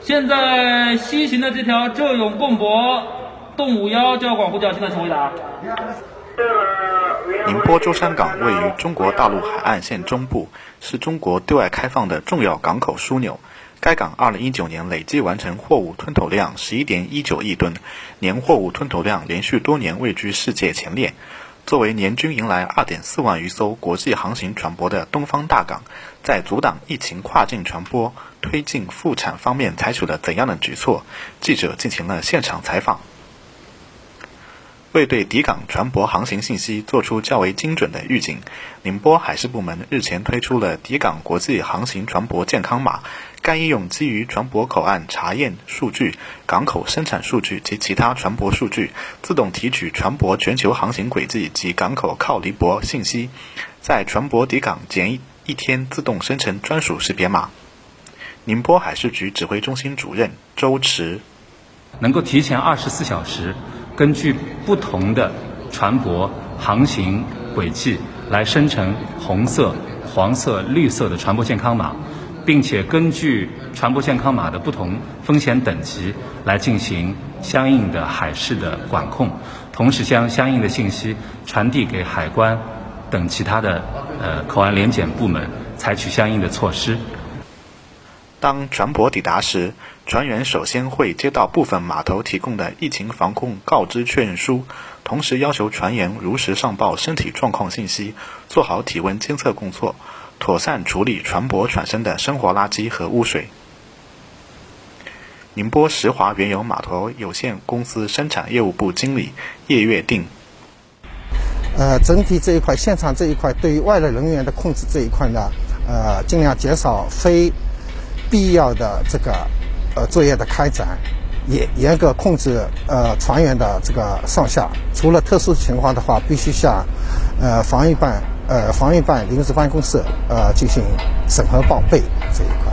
现在西行的这条浙永贡博动五幺交管呼叫，现在请回答。宁波舟山港位于中国大陆海岸线中部，是中国对外开放的重要港口枢纽。该港2019年累计完成货物吞吐量11.19亿吨，年货物吞吐量连续多年位居世界前列。作为年均迎来2.4万余艘国际航行船舶的东方大港，在阻挡疫情跨境传播、推进复产方面采取了怎样的举措？记者进行了现场采访。为对抵港船舶航行信息做出较为精准的预警，宁波海事部门日前推出了抵港国际航行船舶健康码。该应用基于船舶口岸查验数据、港口生产数据及其他船舶数据，自动提取船舶全球航行轨迹及港口靠离泊信息，在船舶抵港前一天自动生成专属识别码。宁波海事局指挥中心主任周驰，能够提前二十四小时，根据不同的船舶航行轨迹来生成红色、黄色、绿色的船舶健康码。并且根据船舶健康码的不同风险等级来进行相应的海事的管控，同时将相应的信息传递给海关等其他的呃口岸联检部门，采取相应的措施。当船舶抵达时，船员首先会接到部分码头提供的疫情防控告知确认书，同时要求船员如实上报身体状况信息，做好体温监测工作。妥善处理船舶产生的生活垃圾和污水。宁波石华原油码头有限公司生产业务部经理叶月定。呃，整体这一块，现场这一块，对于外来人员的控制这一块呢，呃，尽量减少非必要的这个呃作业的开展，严严格控制呃船员的这个上下。除了特殊情况的话，必须向呃防疫办。呃，防疫办临时办公室呃进行审核报备这一块。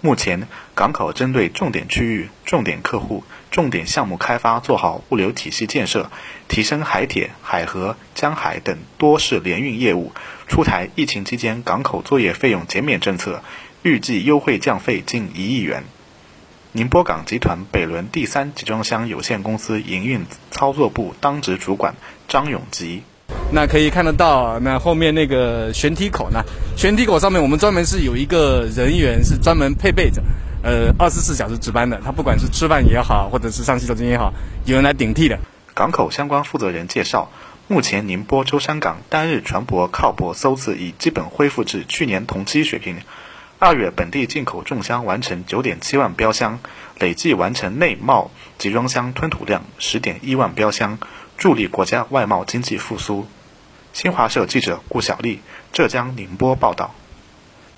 目前，港口针对重点区域、重点客户、重点项目开发做好物流体系建设，提升海铁、海河、江海等多式联运业务，出台疫情期间港口作业费用减免政策，预计优惠降费近一亿元。宁波港集团北仑第三集装箱有限公司营运操作部当值主管张永吉。那可以看得到，那后面那个舷梯口呢？舷梯口上面我们专门是有一个人员是专门配备着，呃，二十四小时值班的。他不管是吃饭也好，或者是上洗手间也好，有人来顶替的。港口相关负责人介绍，目前宁波舟山港单日船舶靠泊艘次已基本恢复至去年同期水平。二月本地进口重箱完成九点七万标箱，累计完成内贸集装箱吞吐量十点一万标箱，助力国家外贸经济复苏。新华社记者顾小丽，浙江宁波报道。